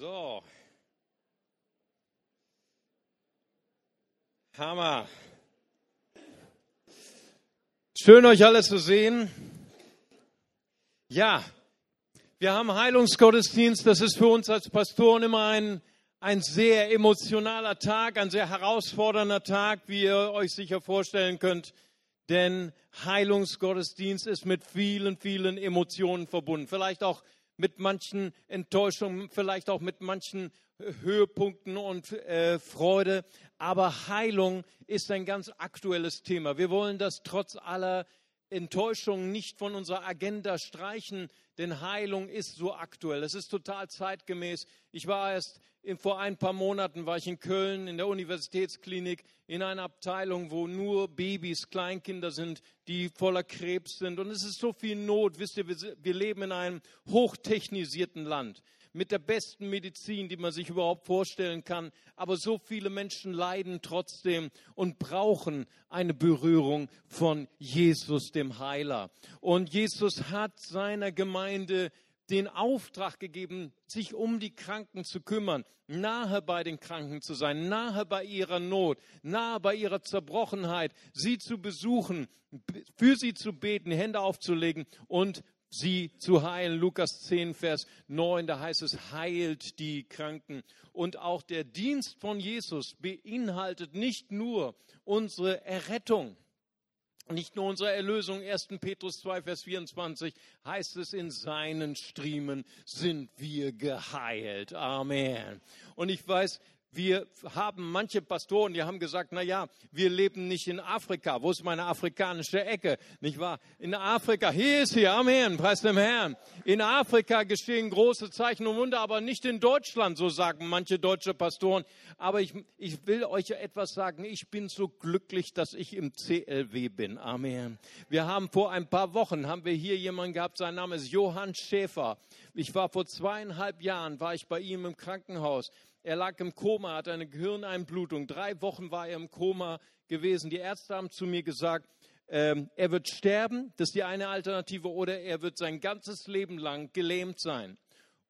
So. Hammer. Schön euch alle zu sehen. Ja, wir haben Heilungsgottesdienst. Das ist für uns als Pastoren immer ein, ein sehr emotionaler Tag, ein sehr herausfordernder Tag, wie ihr euch sicher vorstellen könnt. Denn Heilungsgottesdienst ist mit vielen, vielen Emotionen verbunden. Vielleicht auch mit manchen Enttäuschungen, vielleicht auch mit manchen Höhepunkten und äh, Freude. Aber Heilung ist ein ganz aktuelles Thema. Wir wollen das trotz aller Enttäuschungen nicht von unserer Agenda streichen, denn Heilung ist so aktuell. Es ist total zeitgemäß. Ich war erst vor ein paar Monaten war ich in Köln in der Universitätsklinik in einer Abteilung, wo nur Babys, Kleinkinder sind, die voller Krebs sind. Und es ist so viel Not. Wisst ihr, wir leben in einem hochtechnisierten Land mit der besten Medizin, die man sich überhaupt vorstellen kann. Aber so viele Menschen leiden trotzdem und brauchen eine Berührung von Jesus, dem Heiler. Und Jesus hat seiner Gemeinde den Auftrag gegeben, sich um die Kranken zu kümmern, nahe bei den Kranken zu sein, nahe bei ihrer Not, nahe bei ihrer Zerbrochenheit, sie zu besuchen, für sie zu beten, Hände aufzulegen und sie zu heilen. Lukas 10, Vers 9, da heißt es, heilt die Kranken. Und auch der Dienst von Jesus beinhaltet nicht nur unsere Errettung, nicht nur unsere Erlösung. 1. Petrus 2, Vers 24 heißt es, in seinen Striemen sind wir geheilt. Amen. Und ich weiß, wir haben manche Pastoren, die haben gesagt, na ja, wir leben nicht in Afrika. Wo ist meine afrikanische Ecke? Nicht wahr? In Afrika, hier ist sie, Amen, preis dem Herrn. In Afrika geschehen große Zeichen und Wunder, aber nicht in Deutschland, so sagen manche deutsche Pastoren. Aber ich, ich will euch etwas sagen. Ich bin so glücklich, dass ich im CLW bin. Amen. Wir haben vor ein paar Wochen, haben wir hier jemanden gehabt, sein Name ist Johann Schäfer. Ich war vor zweieinhalb Jahren, war ich bei ihm im Krankenhaus. Er lag im Koma, hatte eine Gehirneinblutung. Drei Wochen war er im Koma gewesen. Die Ärzte haben zu mir gesagt, ähm, er wird sterben, das ist die eine Alternative, oder er wird sein ganzes Leben lang gelähmt sein.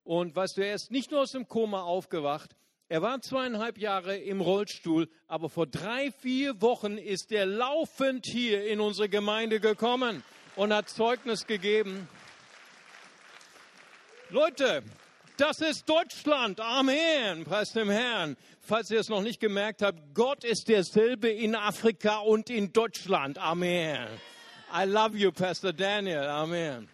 Und weißt du, er ist nicht nur aus dem Koma aufgewacht, er war zweieinhalb Jahre im Rollstuhl, aber vor drei, vier Wochen ist er laufend hier in unsere Gemeinde gekommen und hat Zeugnis gegeben. Leute, das ist Deutschland. Amen. Preis dem Herrn. Falls ihr es noch nicht gemerkt habt, Gott ist derselbe in Afrika und in Deutschland. Amen. I love you, Pastor Daniel. Amen.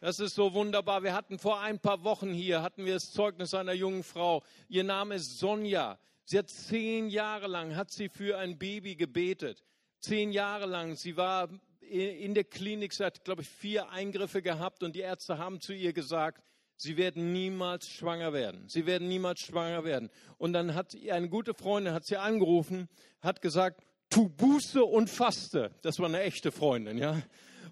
Das ist so wunderbar. Wir hatten vor ein paar Wochen hier, hatten wir das Zeugnis einer jungen Frau. Ihr Name ist Sonja. Sie hat zehn Jahre lang, hat sie für ein Baby gebetet. Zehn Jahre lang. Sie war in der Klinik, sie hat, glaube ich, vier Eingriffe gehabt und die Ärzte haben zu ihr gesagt, Sie werden niemals schwanger werden. Sie werden niemals schwanger werden. Und dann hat eine gute Freundin, hat sie angerufen, hat gesagt, tu Buße und faste. Das war eine echte Freundin, ja.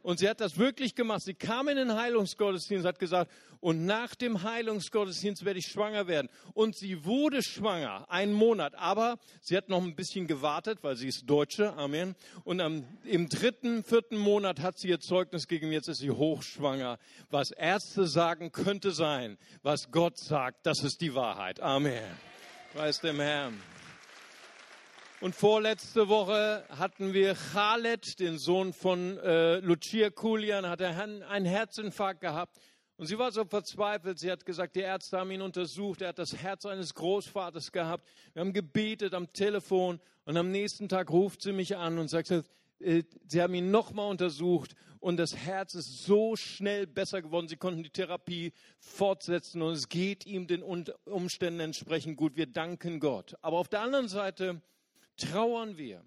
Und sie hat das wirklich gemacht. Sie kam in den Heilungsgottesdienst, hat gesagt, und nach dem Heilungsgottesdienst werde ich schwanger werden. Und sie wurde schwanger, einen Monat. Aber sie hat noch ein bisschen gewartet, weil sie ist Deutsche, Amen. Und am, im dritten, vierten Monat hat sie ihr Zeugnis gegeben, jetzt ist sie hochschwanger. Was Ärzte sagen, könnte sein. Was Gott sagt, das ist die Wahrheit. Amen. Preis dem Herrn. Und vorletzte Woche hatten wir Khaled, den Sohn von äh, Lucia Kulian, hat einen Herzinfarkt gehabt. Und sie war so verzweifelt. Sie hat gesagt, die Ärzte haben ihn untersucht. Er hat das Herz eines Großvaters gehabt. Wir haben gebetet am Telefon. Und am nächsten Tag ruft sie mich an und sagt, äh, sie haben ihn nochmal untersucht und das Herz ist so schnell besser geworden. Sie konnten die Therapie fortsetzen und es geht ihm den Umständen entsprechend gut. Wir danken Gott. Aber auf der anderen Seite trauern wir.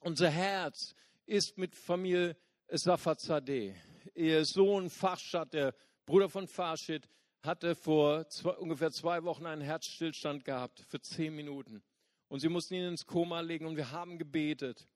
Unser Herz ist mit Familie Safazadeh. Ihr Sohn Farshad, der Bruder von Farshid, hatte vor zwei, ungefähr zwei Wochen einen Herzstillstand gehabt für zehn Minuten. Und sie mussten ihn ins Koma legen und wir haben gebetet.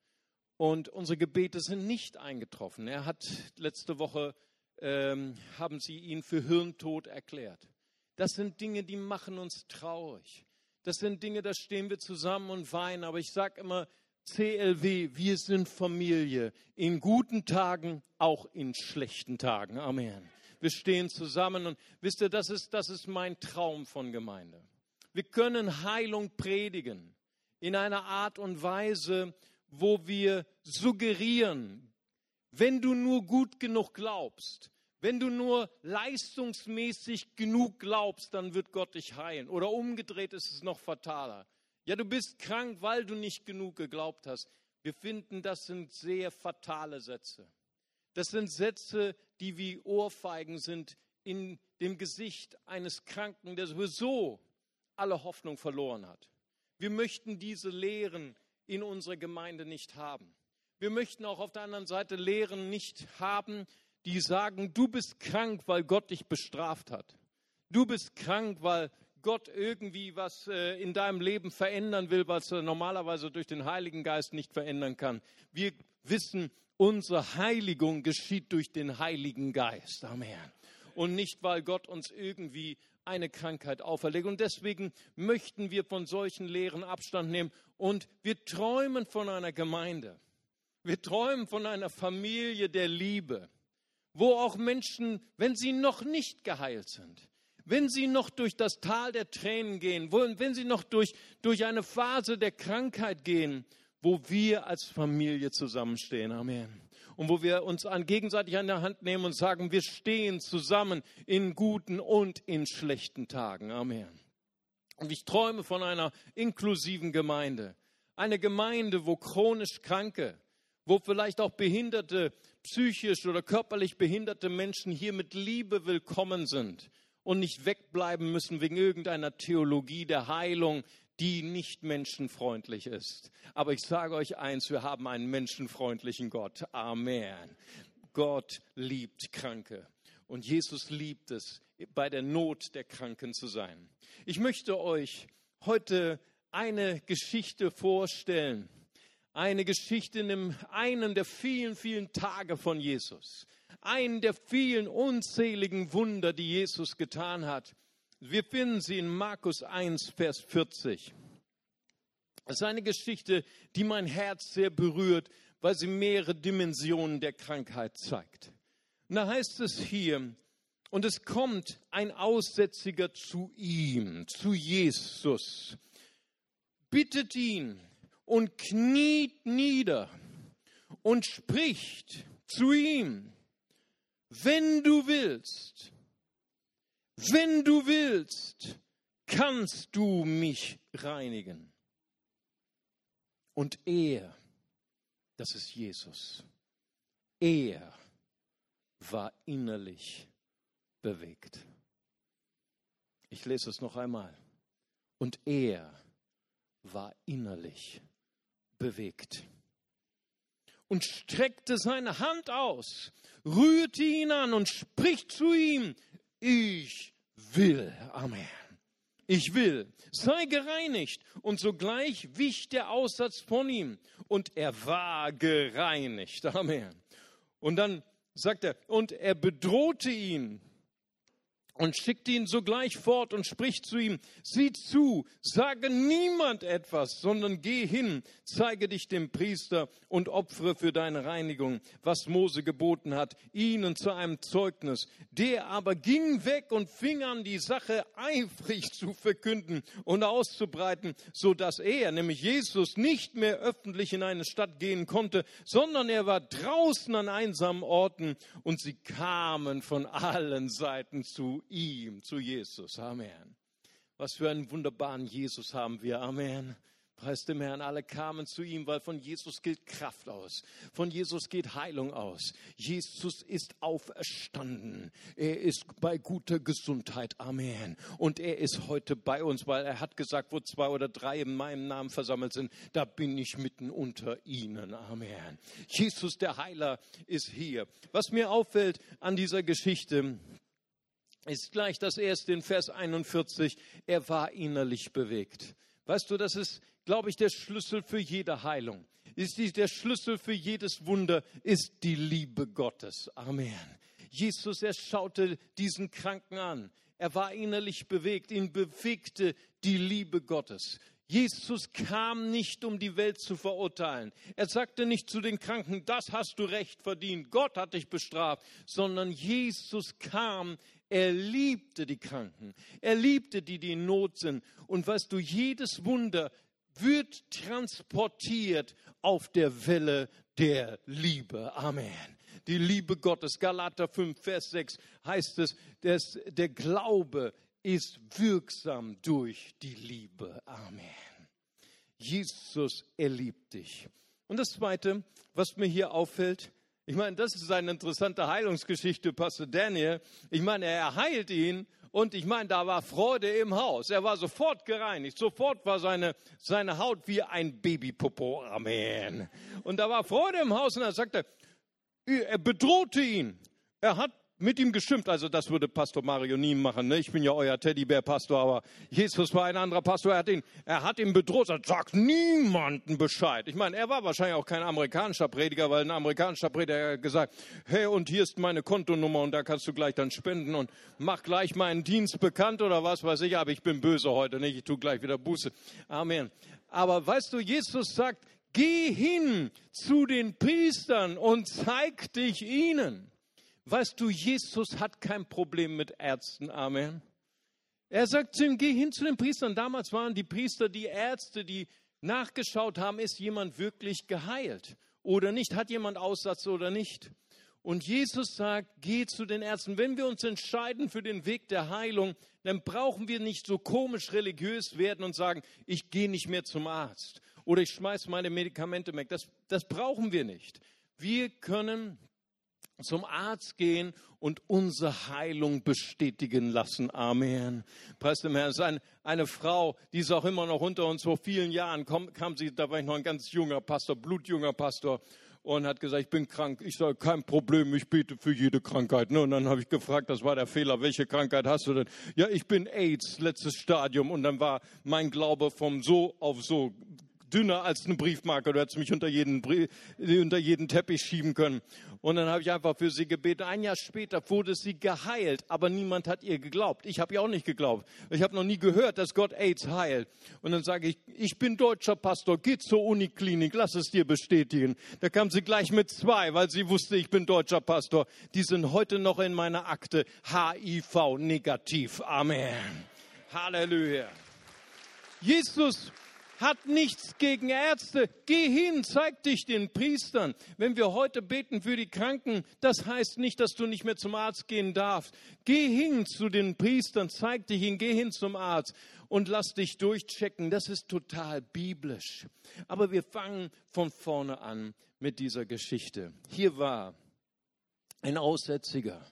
Und unsere Gebete sind nicht eingetroffen. Er hat letzte Woche, ähm, haben sie ihn für Hirntod erklärt. Das sind Dinge, die machen uns traurig. Das sind Dinge, da stehen wir zusammen und weinen. Aber ich sage immer, CLW, wir sind Familie. In guten Tagen, auch in schlechten Tagen. Amen. wir stehen zusammen. Und wisst ihr, das ist, das ist mein Traum von Gemeinde. Wir können Heilung predigen in einer Art und Weise, wo wir suggerieren, wenn du nur gut genug glaubst, wenn du nur leistungsmäßig genug glaubst, dann wird Gott dich heilen. Oder umgedreht ist es noch fataler. Ja, du bist krank, weil du nicht genug geglaubt hast. Wir finden, das sind sehr fatale Sätze. Das sind Sätze, die wie Ohrfeigen sind in dem Gesicht eines Kranken, der sowieso alle Hoffnung verloren hat. Wir möchten diese Lehren in unserer Gemeinde nicht haben. Wir möchten auch auf der anderen Seite Lehren nicht haben, die sagen, du bist krank, weil Gott dich bestraft hat. Du bist krank, weil Gott irgendwie was äh, in deinem Leben verändern will, was er normalerweise durch den Heiligen Geist nicht verändern kann. Wir wissen, unsere Heiligung geschieht durch den Heiligen Geist. Amen. Und nicht, weil Gott uns irgendwie eine Krankheit auferlegt. Und deswegen möchten wir von solchen Lehren Abstand nehmen. Und wir träumen von einer Gemeinde. Wir träumen von einer Familie der Liebe wo auch Menschen, wenn sie noch nicht geheilt sind, wenn sie noch durch das Tal der Tränen gehen, wo, wenn sie noch durch, durch eine Phase der Krankheit gehen, wo wir als Familie zusammenstehen. Amen. Und wo wir uns an, gegenseitig an der Hand nehmen und sagen, wir stehen zusammen in guten und in schlechten Tagen. Amen. Und ich träume von einer inklusiven Gemeinde. Eine Gemeinde, wo chronisch Kranke, wo vielleicht auch Behinderte psychisch oder körperlich behinderte Menschen hier mit Liebe willkommen sind und nicht wegbleiben müssen wegen irgendeiner Theologie der Heilung, die nicht menschenfreundlich ist. Aber ich sage euch eins, wir haben einen menschenfreundlichen Gott. Amen. Gott liebt Kranke und Jesus liebt es, bei der Not der Kranken zu sein. Ich möchte euch heute eine Geschichte vorstellen eine Geschichte in einem der vielen, vielen Tage von Jesus. Einen der vielen unzähligen Wunder, die Jesus getan hat. Wir finden sie in Markus 1, Vers 40. Es ist eine Geschichte, die mein Herz sehr berührt, weil sie mehrere Dimensionen der Krankheit zeigt. Und da heißt es hier, und es kommt ein Aussätziger zu ihm, zu Jesus, bittet ihn, und kniet nieder und spricht zu ihm, wenn du willst, wenn du willst, kannst du mich reinigen. Und er, das ist Jesus, er war innerlich bewegt. Ich lese es noch einmal. Und er war innerlich bewegt bewegt und streckte seine Hand aus, rührte ihn an und spricht zu ihm, ich will. Amen. Ich will, sei gereinigt. Und sogleich wich der Aussatz von ihm und er war gereinigt. Amen. Und dann sagt er, und er bedrohte ihn und schickt ihn sogleich fort und spricht zu ihm, sieh zu, sage niemand etwas, sondern geh hin, zeige dich dem Priester und opfere für deine Reinigung, was Mose geboten hat, ihnen zu einem Zeugnis. Der aber ging weg und fing an, die Sache eifrig zu verkünden und auszubreiten, so dass er, nämlich Jesus, nicht mehr öffentlich in eine Stadt gehen konnte, sondern er war draußen an einsamen Orten und sie kamen von allen Seiten zu ihm, zu Jesus. Amen. Was für einen wunderbaren Jesus haben wir. Amen. Preis dem Herrn, alle kamen zu ihm, weil von Jesus geht Kraft aus. Von Jesus geht Heilung aus. Jesus ist auferstanden. Er ist bei guter Gesundheit. Amen. Und er ist heute bei uns, weil er hat gesagt, wo zwei oder drei in meinem Namen versammelt sind, da bin ich mitten unter ihnen. Amen. Jesus, der Heiler, ist hier. Was mir auffällt an dieser Geschichte, ist gleich das erste in Vers 41. Er war innerlich bewegt. Weißt du, das ist, glaube ich, der Schlüssel für jede Heilung. Ist die, der Schlüssel für jedes Wunder ist die Liebe Gottes. Amen. Jesus, er schaute diesen Kranken an. Er war innerlich bewegt. Ihn bewegte die Liebe Gottes. Jesus kam nicht, um die Welt zu verurteilen. Er sagte nicht zu den Kranken, das hast du recht verdient, Gott hat dich bestraft, sondern Jesus kam, er liebte die Kranken, er liebte die, die in Not sind. Und weißt du, jedes Wunder wird transportiert auf der Welle der Liebe. Amen. Die Liebe Gottes. Galater 5, Vers 6 heißt es, dass der Glaube ist wirksam durch die Liebe. Amen. Jesus, er liebt dich. Und das Zweite, was mir hier auffällt, ich meine, das ist eine interessante Heilungsgeschichte, Pastor Daniel. Ich meine, er heilt ihn und ich meine, da war Freude im Haus. Er war sofort gereinigt. Sofort war seine, seine Haut wie ein Babypopo. Amen. Und da war Freude im Haus und er sagte, er bedrohte ihn. Er hat mit ihm geschimpft. Also das würde Pastor Mario nie machen. Ne? Ich bin ja euer Teddybär-Pastor, aber Jesus war ein anderer Pastor. Er hat ihn, er hat ihn bedroht. Er sagt niemanden Bescheid. Ich meine, er war wahrscheinlich auch kein amerikanischer Prediger, weil ein amerikanischer Prediger hat gesagt, hey, und hier ist meine Kontonummer und da kannst du gleich dann spenden und mach gleich meinen Dienst bekannt oder was weiß ich. Aber ich bin böse heute nicht. Ich tue gleich wieder Buße. Amen. Aber weißt du, Jesus sagt, geh hin zu den Priestern und zeig dich ihnen. Weißt du, Jesus hat kein Problem mit Ärzten. Amen. Er sagt zu ihm, geh hin zu den Priestern. Damals waren die Priester die Ärzte, die nachgeschaut haben, ist jemand wirklich geheilt oder nicht, hat jemand Aussatz oder nicht. Und Jesus sagt, geh zu den Ärzten. Wenn wir uns entscheiden für den Weg der Heilung, dann brauchen wir nicht so komisch religiös werden und sagen, ich gehe nicht mehr zum Arzt oder ich schmeiße meine Medikamente weg. Das, das brauchen wir nicht. Wir können zum Arzt gehen und unsere Heilung bestätigen lassen. Amen. Preis dem Herrn. Es ist eine, Frau, die ist auch immer noch unter uns. Vor vielen Jahren kam, kam sie, da war ich noch ein ganz junger Pastor, blutjunger Pastor und hat gesagt, ich bin krank. Ich sage, kein Problem, ich bete für jede Krankheit. Ne? Und dann habe ich gefragt, das war der Fehler, welche Krankheit hast du denn? Ja, ich bin AIDS, letztes Stadium. Und dann war mein Glaube vom so auf so dünner als eine Briefmarke. Du hättest mich unter jeden, unter jeden Teppich schieben können. Und dann habe ich einfach für sie gebetet. Ein Jahr später wurde sie geheilt, aber niemand hat ihr geglaubt. Ich habe ihr auch nicht geglaubt. Ich habe noch nie gehört, dass Gott AIDS heilt. Und dann sage ich, ich bin deutscher Pastor, geh zur Uniklinik, lass es dir bestätigen. Da kam sie gleich mit zwei, weil sie wusste, ich bin deutscher Pastor. Die sind heute noch in meiner Akte HIV negativ. Amen. Halleluja. Jesus hat nichts gegen Ärzte. Geh hin, zeig dich den Priestern. Wenn wir heute beten für die Kranken, das heißt nicht, dass du nicht mehr zum Arzt gehen darfst. Geh hin zu den Priestern, zeig dich hin, geh hin zum Arzt und lass dich durchchecken. Das ist total biblisch. Aber wir fangen von vorne an mit dieser Geschichte. Hier war ein Aussätziger.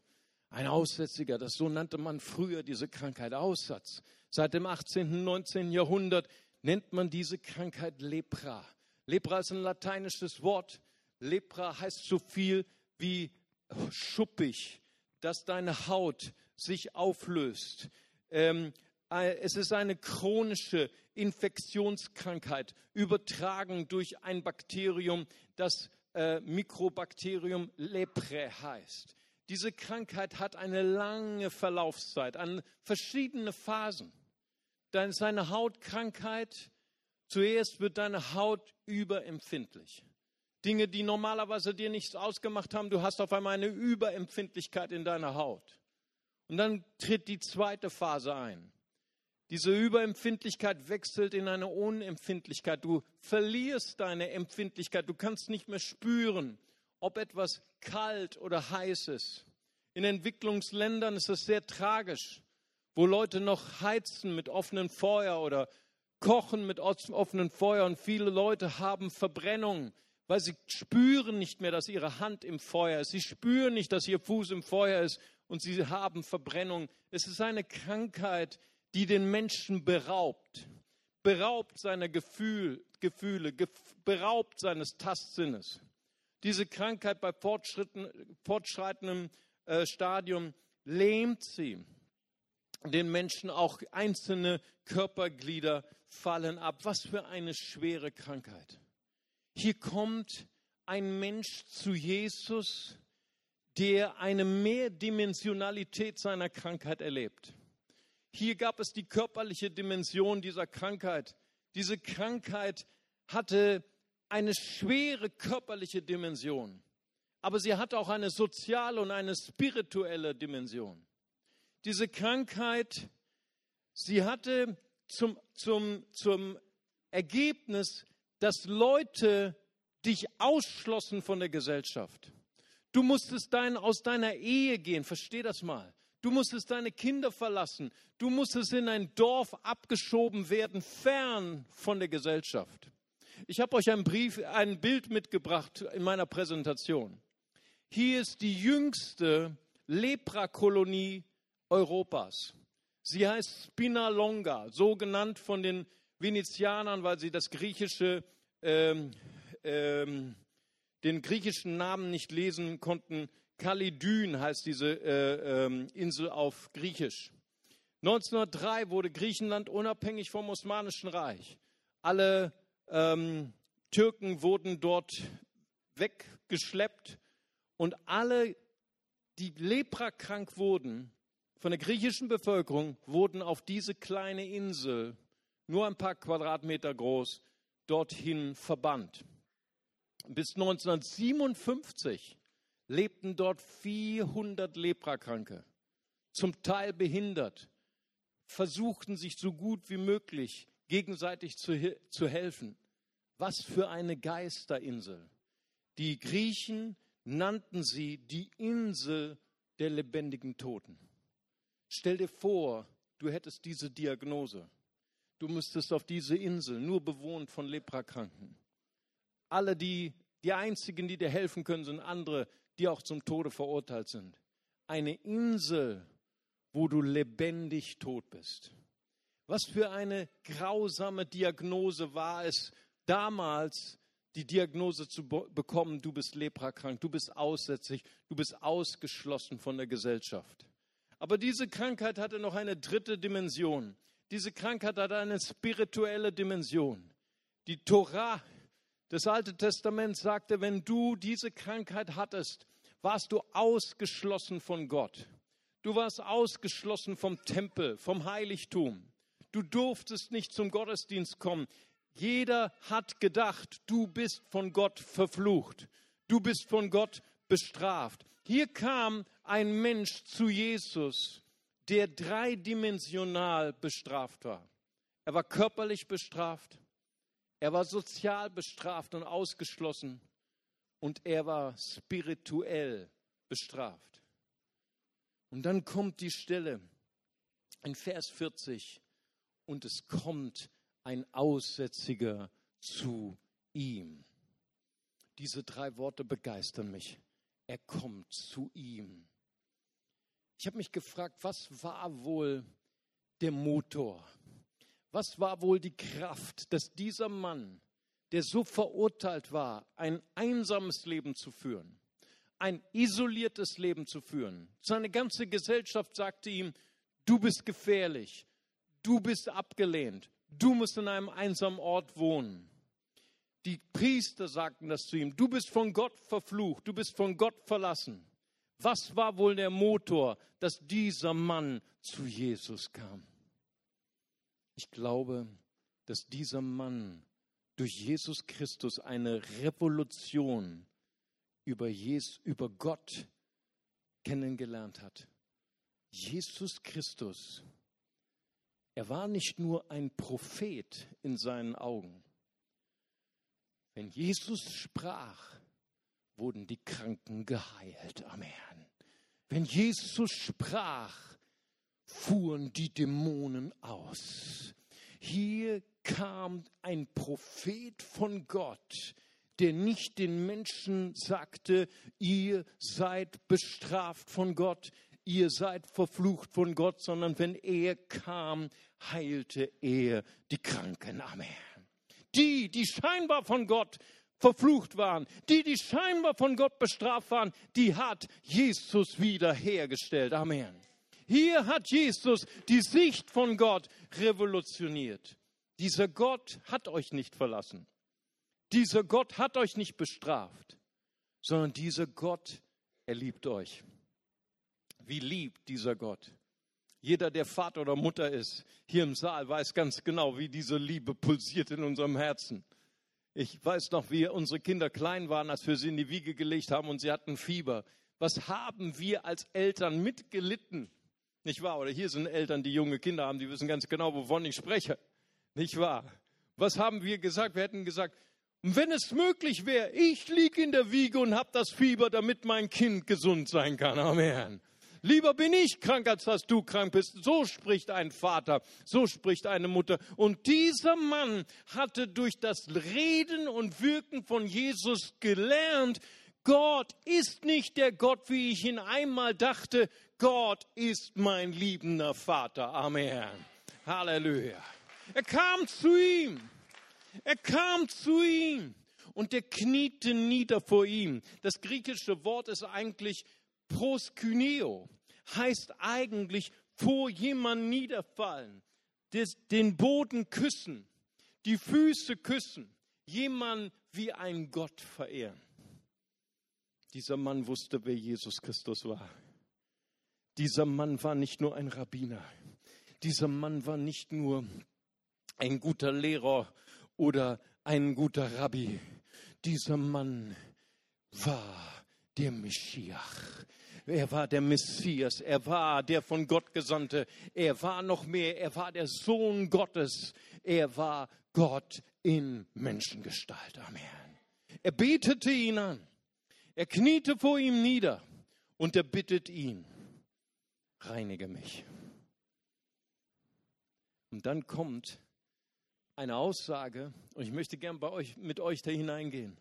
Ein Aussätziger, das so nannte man früher diese Krankheit Aussatz. Seit dem 18., und 19. Jahrhundert nennt man diese Krankheit Lepra. Lepra ist ein lateinisches Wort. Lepra heißt so viel wie schuppig, dass deine Haut sich auflöst. Ähm, äh, es ist eine chronische Infektionskrankheit, übertragen durch ein Bakterium, das äh, Mikrobakterium Lepre heißt. Diese Krankheit hat eine lange Verlaufszeit, an verschiedene Phasen dann seine Hautkrankheit. Zuerst wird deine Haut überempfindlich. Dinge, die normalerweise dir nichts ausgemacht haben, du hast auf einmal eine Überempfindlichkeit in deiner Haut. Und dann tritt die zweite Phase ein. Diese Überempfindlichkeit wechselt in eine Unempfindlichkeit. Du verlierst deine Empfindlichkeit. Du kannst nicht mehr spüren, ob etwas kalt oder heiß ist. In Entwicklungsländern ist es sehr tragisch wo Leute noch heizen mit offenem Feuer oder kochen mit offenem Feuer und viele Leute haben Verbrennung, weil sie spüren nicht mehr, dass ihre Hand im Feuer ist. Sie spüren nicht, dass ihr Fuß im Feuer ist und sie haben Verbrennung. Es ist eine Krankheit, die den Menschen beraubt, beraubt seiner Gefühl, Gefühle, beraubt seines Tastsinnes. Diese Krankheit bei fortschreitendem äh, Stadium lähmt sie den Menschen auch einzelne Körperglieder fallen ab. Was für eine schwere Krankheit. Hier kommt ein Mensch zu Jesus, der eine Mehrdimensionalität seiner Krankheit erlebt. Hier gab es die körperliche Dimension dieser Krankheit, Diese Krankheit hatte eine schwere körperliche Dimension, aber sie hatte auch eine soziale und eine spirituelle Dimension. Diese Krankheit, sie hatte zum, zum, zum Ergebnis, dass Leute dich ausschlossen von der Gesellschaft. Du musstest dein, aus deiner Ehe gehen, versteh das mal. Du musstest deine Kinder verlassen. Du musstest in ein Dorf abgeschoben werden, fern von der Gesellschaft. Ich habe euch ein, Brief, ein Bild mitgebracht in meiner Präsentation. Hier ist die jüngste Leprakolonie Europas. Sie heißt Spinalonga, so genannt von den Venezianern, weil sie das griechische, ähm, ähm, den griechischen Namen nicht lesen konnten. Kalidyn heißt diese äh, ähm, Insel auf Griechisch. 1903 wurde Griechenland unabhängig vom Osmanischen Reich. Alle ähm, Türken wurden dort weggeschleppt und alle, die leprakrank wurden, von der griechischen Bevölkerung, wurden auf diese kleine Insel, nur ein paar Quadratmeter groß, dorthin verbannt. Bis 1957 lebten dort 400 Leprakranke, zum Teil behindert, versuchten sich so gut wie möglich gegenseitig zu, zu helfen. Was für eine Geisterinsel. Die Griechen nannten sie die Insel der lebendigen Toten. Stell dir vor, du hättest diese Diagnose. Du müsstest auf diese Insel, nur bewohnt von Leprakranken. Alle, die, die einzigen, die dir helfen können, sind andere, die auch zum Tode verurteilt sind. Eine Insel, wo du lebendig tot bist. Was für eine grausame Diagnose war es damals, die Diagnose zu bekommen, du bist leprakrank, du bist aussätzlich, du bist ausgeschlossen von der Gesellschaft. Aber diese Krankheit hatte noch eine dritte Dimension. Diese Krankheit hatte eine spirituelle Dimension. Die Torah, das Alte Testament sagte, wenn du diese Krankheit hattest, warst du ausgeschlossen von Gott. Du warst ausgeschlossen vom Tempel, vom Heiligtum. Du durftest nicht zum Gottesdienst kommen. Jeder hat gedacht, du bist von Gott verflucht. Du bist von Gott bestraft. Hier kam ein Mensch zu Jesus, der dreidimensional bestraft war. Er war körperlich bestraft, er war sozial bestraft und ausgeschlossen und er war spirituell bestraft. Und dann kommt die Stelle in Vers 40 und es kommt ein Aussätziger zu ihm. Diese drei Worte begeistern mich. Er kommt zu ihm. Ich habe mich gefragt, was war wohl der Motor? Was war wohl die Kraft, dass dieser Mann, der so verurteilt war, ein einsames Leben zu führen, ein isoliertes Leben zu führen. Seine ganze Gesellschaft sagte ihm, du bist gefährlich, du bist abgelehnt, du musst in einem einsamen Ort wohnen. Die Priester sagten das zu ihm, du bist von Gott verflucht, du bist von Gott verlassen. Was war wohl der Motor, dass dieser Mann zu Jesus kam? Ich glaube, dass dieser Mann durch Jesus Christus eine Revolution über, Jesus, über Gott kennengelernt hat. Jesus Christus, er war nicht nur ein Prophet in seinen Augen. Wenn Jesus sprach, wurden die Kranken geheilt. Amen. Wenn Jesus sprach, fuhren die Dämonen aus. Hier kam ein Prophet von Gott, der nicht den Menschen sagte, ihr seid bestraft von Gott, ihr seid verflucht von Gott, sondern wenn er kam, heilte er die Kranken. Amen. Die, die scheinbar von Gott verflucht waren, die, die scheinbar von Gott bestraft waren, die hat Jesus wiederhergestellt. Amen. Hier hat Jesus die Sicht von Gott revolutioniert. Dieser Gott hat euch nicht verlassen. Dieser Gott hat euch nicht bestraft, sondern dieser Gott, er liebt euch. Wie liebt dieser Gott? Jeder, der Vater oder Mutter ist, hier im Saal, weiß ganz genau, wie diese Liebe pulsiert in unserem Herzen. Ich weiß noch, wie unsere Kinder klein waren, als wir sie in die Wiege gelegt haben und sie hatten Fieber. Was haben wir als Eltern mitgelitten? Nicht wahr? Oder hier sind Eltern, die junge Kinder haben, die wissen ganz genau, wovon ich spreche. Nicht wahr? Was haben wir gesagt? Wir hätten gesagt, wenn es möglich wäre, ich liege in der Wiege und habe das Fieber, damit mein Kind gesund sein kann. Amen. Lieber bin ich krank, als dass du krank bist. So spricht ein Vater, so spricht eine Mutter. Und dieser Mann hatte durch das Reden und Wirken von Jesus gelernt, Gott ist nicht der Gott, wie ich ihn einmal dachte. Gott ist mein liebender Vater. Amen. Halleluja. Er kam zu ihm. Er kam zu ihm und er kniete nieder vor ihm. Das griechische Wort ist eigentlich proskyneo, heißt eigentlich vor jemand niederfallen, den Boden küssen, die Füße küssen, jemand wie ein Gott verehren. Dieser Mann wusste, wer Jesus Christus war. Dieser Mann war nicht nur ein Rabbiner. Dieser Mann war nicht nur ein guter Lehrer oder ein guter Rabbi. Dieser Mann war der Meschiach. Er war der Messias. Er war der von Gott Gesandte. Er war noch mehr. Er war der Sohn Gottes. Er war Gott in Menschengestalt. Amen. Er betete ihn an. Er kniete vor ihm nieder und er bittet ihn, reinige mich. Und dann kommt eine Aussage und ich möchte gern bei euch, mit euch da hineingehen,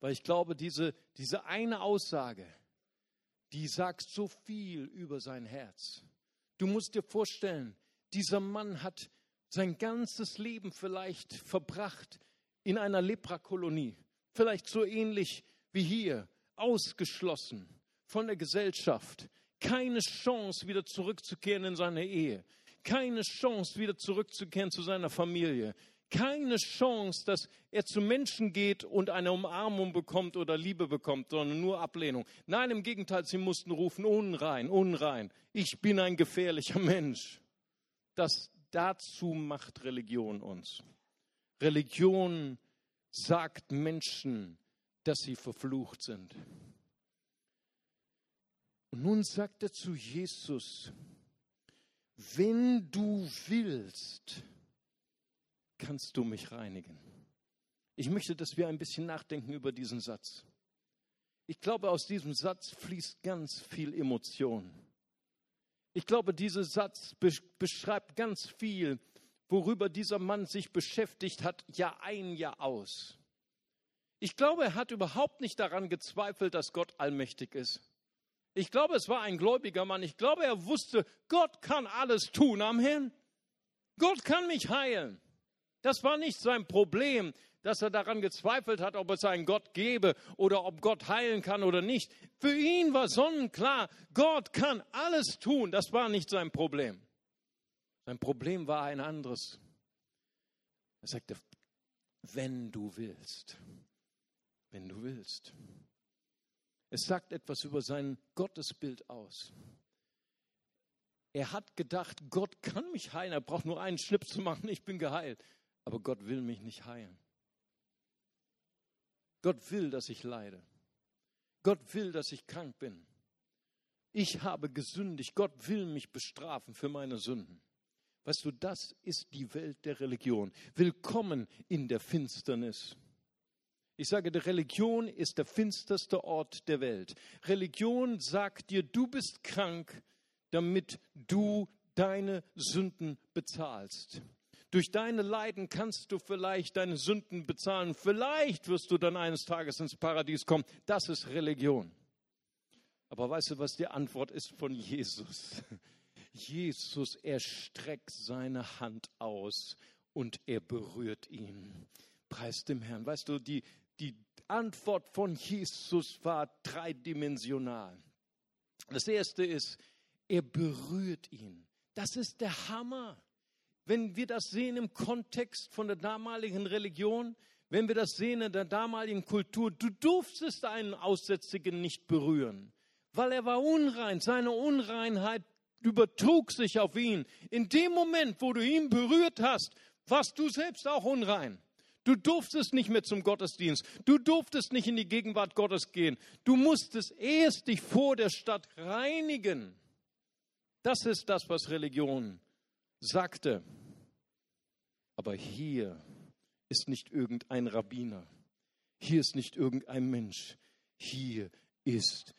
weil ich glaube, diese, diese eine Aussage, die sagt so viel über sein Herz. Du musst dir vorstellen, dieser Mann hat sein ganzes Leben vielleicht verbracht in einer Leprakolonie, vielleicht so ähnlich wie hier, ausgeschlossen von der Gesellschaft, keine Chance wieder zurückzukehren in seine Ehe, keine Chance wieder zurückzukehren zu seiner Familie, keine Chance, dass er zu Menschen geht und eine Umarmung bekommt oder Liebe bekommt, sondern nur Ablehnung. Nein, im Gegenteil, sie mussten rufen, unrein, unrein. Ich bin ein gefährlicher Mensch. Das dazu macht Religion uns. Religion sagt Menschen, dass sie verflucht sind. Und nun sagt er zu Jesus, wenn du willst, kannst du mich reinigen. Ich möchte, dass wir ein bisschen nachdenken über diesen Satz. Ich glaube, aus diesem Satz fließt ganz viel Emotion. Ich glaube, dieser Satz beschreibt ganz viel, worüber dieser Mann sich beschäftigt hat, Jahr ein, Jahr aus. Ich glaube, er hat überhaupt nicht daran gezweifelt, dass Gott allmächtig ist. Ich glaube, es war ein gläubiger Mann. Ich glaube, er wusste, Gott kann alles tun. Amen. Gott kann mich heilen. Das war nicht sein Problem, dass er daran gezweifelt hat, ob es einen Gott gäbe oder ob Gott heilen kann oder nicht. Für ihn war sonnenklar, Gott kann alles tun. Das war nicht sein Problem. Sein Problem war ein anderes. Er sagte, wenn du willst, wenn du willst. Es sagt etwas über sein Gottesbild aus. Er hat gedacht, Gott kann mich heilen. Er braucht nur einen Schnipp zu machen, ich bin geheilt aber Gott will mich nicht heilen. Gott will, dass ich leide. Gott will, dass ich krank bin. Ich habe gesündigt. Gott will mich bestrafen für meine Sünden. Weißt du, das ist die Welt der Religion. Willkommen in der Finsternis. Ich sage, die Religion ist der finsterste Ort der Welt. Religion sagt dir, du bist krank, damit du deine Sünden bezahlst. Durch deine Leiden kannst du vielleicht deine Sünden bezahlen. Vielleicht wirst du dann eines Tages ins Paradies kommen. Das ist Religion. Aber weißt du, was die Antwort ist von Jesus? Jesus, er streckt seine Hand aus und er berührt ihn. Preis dem Herrn. Weißt du, die, die Antwort von Jesus war dreidimensional. Das erste ist, er berührt ihn. Das ist der Hammer wenn wir das sehen im Kontext von der damaligen Religion, wenn wir das sehen in der damaligen Kultur, du durftest einen Aussätzigen nicht berühren, weil er war unrein. Seine Unreinheit übertrug sich auf ihn. In dem Moment, wo du ihn berührt hast, warst du selbst auch unrein. Du durftest nicht mehr zum Gottesdienst. Du durftest nicht in die Gegenwart Gottes gehen. Du musstest erst dich vor der Stadt reinigen. Das ist das, was Religion sagte. Aber hier ist nicht irgendein Rabbiner. Hier ist nicht irgendein Mensch. Hier ist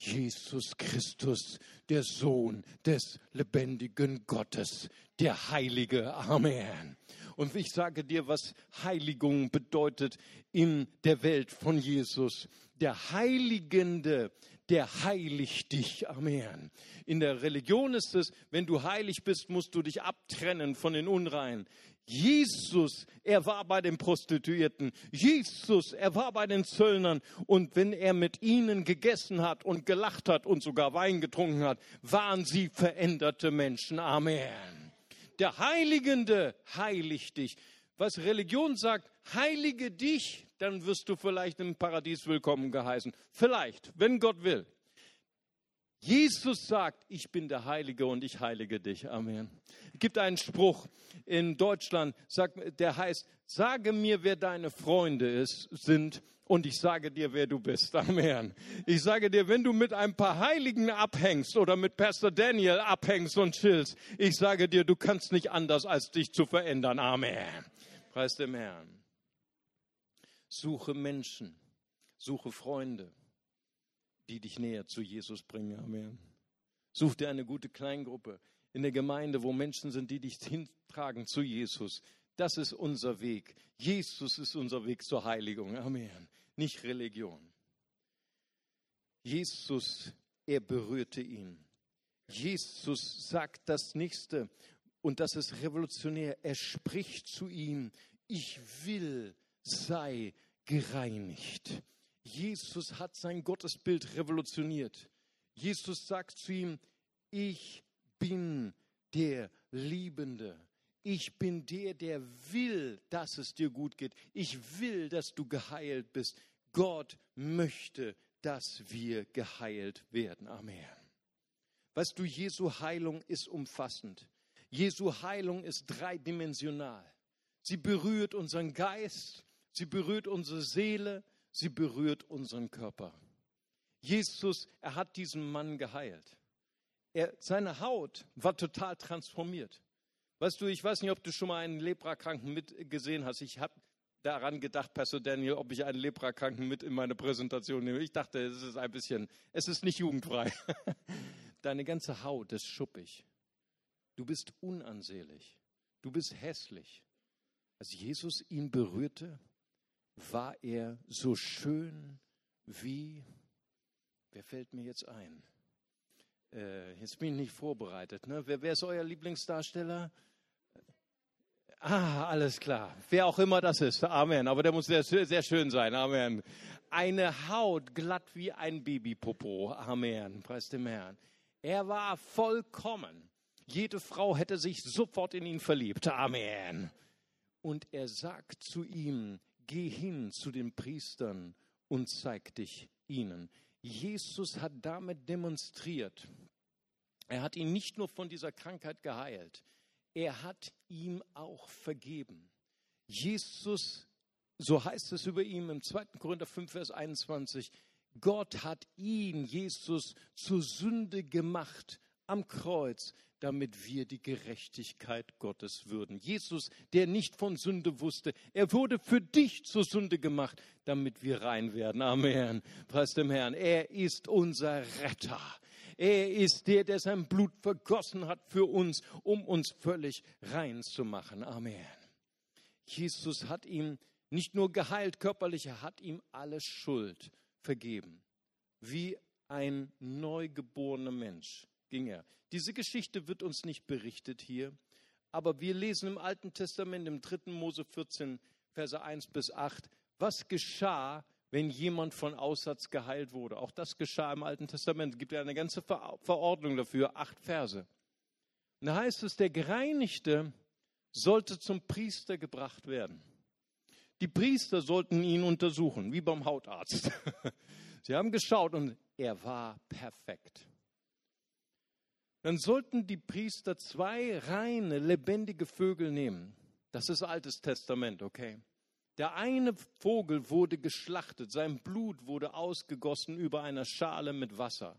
Jesus Christus, der Sohn des lebendigen Gottes, der Heilige. Amen. Und ich sage dir, was Heiligung bedeutet in der Welt von Jesus. Der Heiligende, der heiligt dich. Amen. In der Religion ist es, wenn du heilig bist, musst du dich abtrennen von den Unreinen. Jesus, er war bei den Prostituierten. Jesus, er war bei den Zöllnern. Und wenn er mit ihnen gegessen hat und gelacht hat und sogar Wein getrunken hat, waren sie veränderte Menschen. Amen der Heiligende heiligt dich. Was Religion sagt, heilige dich, dann wirst du vielleicht im Paradies willkommen geheißen. Vielleicht, wenn Gott will. Jesus sagt, ich bin der Heilige und ich heilige dich. Amen. Es gibt einen Spruch in Deutschland, der heißt, sage mir, wer deine Freunde ist, sind und ich sage dir, wer du bist. Amen. Ich sage dir, wenn du mit ein paar Heiligen abhängst oder mit Pastor Daniel abhängst und chillst, ich sage dir, du kannst nicht anders, als dich zu verändern. Amen. Preis dem Herrn. Suche Menschen, suche Freunde, die dich näher zu Jesus bringen. Amen. Such dir eine gute Kleingruppe in der Gemeinde, wo Menschen sind, die dich hintragen zu Jesus. Das ist unser Weg. Jesus ist unser Weg zur Heiligung. Amen. Nicht Religion. Jesus, er berührte ihn. Jesus sagt das nächste und das ist revolutionär. Er spricht zu ihm, ich will, sei gereinigt. Jesus hat sein Gottesbild revolutioniert. Jesus sagt zu ihm, ich bin der Liebende. Ich bin der, der will, dass es dir gut geht. Ich will, dass du geheilt bist. Gott möchte, dass wir geheilt werden. Amen. Weißt du, Jesu Heilung ist umfassend. Jesu Heilung ist dreidimensional. Sie berührt unseren Geist, sie berührt unsere Seele, sie berührt unseren Körper. Jesus, er hat diesen Mann geheilt. Er, seine Haut war total transformiert. Weißt du, ich weiß nicht, ob du schon mal einen Leprakranken mitgesehen hast. Ich habe daran gedacht, Pastor Daniel, ob ich einen Leprakranken mit in meine Präsentation nehme. Ich dachte, es ist ein bisschen, es ist nicht jugendfrei. Deine ganze Haut ist schuppig. Du bist unansehlich. Du bist hässlich. Als Jesus ihn berührte, war er so schön wie, wer fällt mir jetzt ein? Äh, jetzt bin ich nicht vorbereitet. Ne? Wer, wer ist euer Lieblingsdarsteller? Ah, alles klar. Wer auch immer das ist. Amen. Aber der muss sehr, sehr schön sein. Amen. Eine Haut glatt wie ein Babypopo. Amen. Preis dem Herrn. Er war vollkommen. Jede Frau hätte sich sofort in ihn verliebt. Amen. Und er sagt zu ihm, geh hin zu den Priestern und zeig dich ihnen. Jesus hat damit demonstriert, er hat ihn nicht nur von dieser Krankheit geheilt, er hat ihm auch vergeben. Jesus, so heißt es über ihn im 2. Korinther 5, Vers 21, Gott hat ihn, Jesus, zur Sünde gemacht am Kreuz, damit wir die Gerechtigkeit Gottes würden. Jesus, der nicht von Sünde wusste, er wurde für dich zur Sünde gemacht, damit wir rein werden. Amen. Preis dem Herrn. Er ist unser Retter. Er ist der, der sein Blut vergossen hat für uns, um uns völlig rein zu machen. Amen. Jesus hat ihm nicht nur geheilt körperlich, er hat ihm alle Schuld vergeben. Wie ein neugeborener Mensch ging er. Diese Geschichte wird uns nicht berichtet hier, aber wir lesen im Alten Testament, im 3. Mose 14, Verse 1 bis 8, was geschah, wenn jemand von Aussatz geheilt wurde. Auch das geschah im Alten Testament. Es gibt ja eine ganze Verordnung dafür, acht Verse. Und da heißt es, der Gereinigte sollte zum Priester gebracht werden. Die Priester sollten ihn untersuchen, wie beim Hautarzt. Sie haben geschaut und er war perfekt. Dann sollten die Priester zwei reine, lebendige Vögel nehmen. Das ist Altes Testament, okay? Der eine Vogel wurde geschlachtet, sein Blut wurde ausgegossen über einer Schale mit Wasser.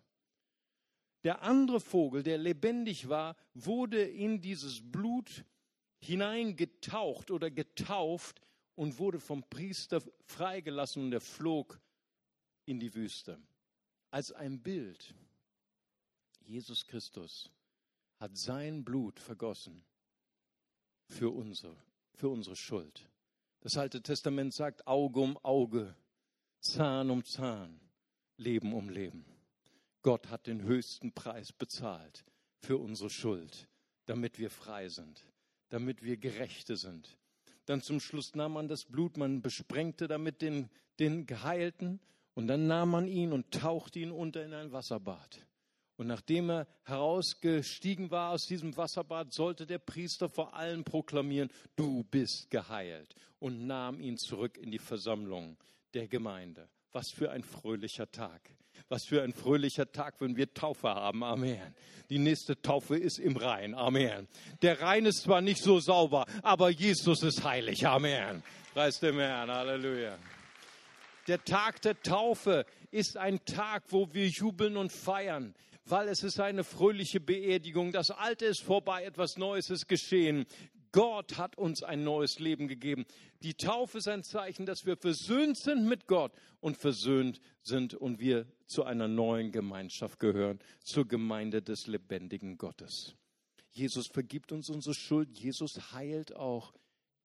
Der andere Vogel, der lebendig war, wurde in dieses Blut hineingetaucht oder getauft und wurde vom Priester freigelassen und er flog in die Wüste. Als ein Bild. Jesus Christus hat sein Blut vergossen für unsere, für unsere Schuld. Das Alte Testament sagt Auge um Auge, Zahn um Zahn, Leben um Leben. Gott hat den höchsten Preis bezahlt für unsere Schuld, damit wir frei sind, damit wir Gerechte sind. Dann zum Schluss nahm man das Blut, man besprengte damit den, den Geheilten und dann nahm man ihn und tauchte ihn unter in ein Wasserbad. Und nachdem er herausgestiegen war aus diesem Wasserbad, sollte der Priester vor allen proklamieren, du bist geheilt und nahm ihn zurück in die Versammlung der Gemeinde. Was für ein fröhlicher Tag. Was für ein fröhlicher Tag, wenn wir Taufe haben. Amen. Die nächste Taufe ist im Rhein. Amen. Der Rhein ist zwar nicht so sauber, aber Jesus ist heilig. Amen. Preis dem Herrn. Halleluja. Der Tag der Taufe ist ein Tag, wo wir jubeln und feiern weil es ist eine fröhliche Beerdigung. Das Alte ist vorbei, etwas Neues ist geschehen. Gott hat uns ein neues Leben gegeben. Die Taufe ist ein Zeichen, dass wir versöhnt sind mit Gott und versöhnt sind und wir zu einer neuen Gemeinschaft gehören, zur Gemeinde des lebendigen Gottes. Jesus vergibt uns unsere Schuld. Jesus heilt auch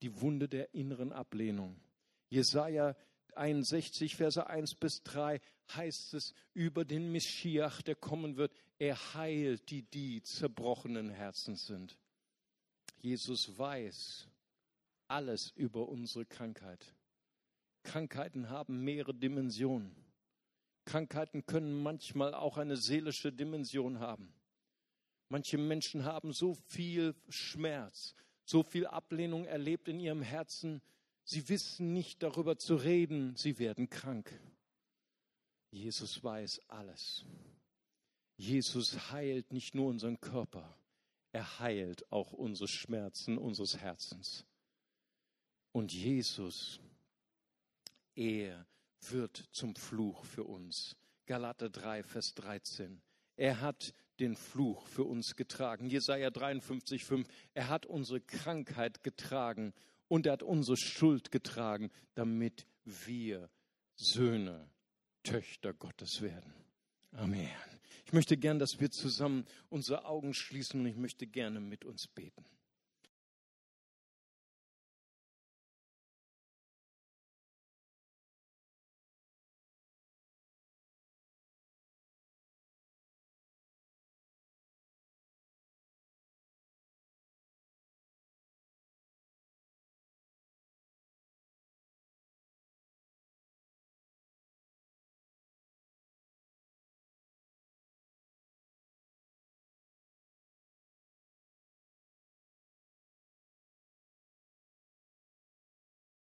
die Wunde der inneren Ablehnung. Jesaja 61, Verse 1 bis 3 heißt es über den Meschiach, der kommen wird. Er heilt die, die zerbrochenen Herzen sind. Jesus weiß alles über unsere Krankheit. Krankheiten haben mehrere Dimensionen. Krankheiten können manchmal auch eine seelische Dimension haben. Manche Menschen haben so viel Schmerz, so viel Ablehnung erlebt in ihrem Herzen, Sie wissen nicht darüber zu reden, sie werden krank. Jesus weiß alles. Jesus heilt nicht nur unseren Körper, er heilt auch unsere Schmerzen unseres Herzens. Und Jesus, er wird zum Fluch für uns. Galater 3, Vers 13. Er hat den Fluch für uns getragen. Jesaja 53, 5. Er hat unsere Krankheit getragen und er hat unsere Schuld getragen, damit wir Söhne, Töchter Gottes werden. Amen. Ich möchte gern, dass wir zusammen unsere Augen schließen und ich möchte gerne mit uns beten.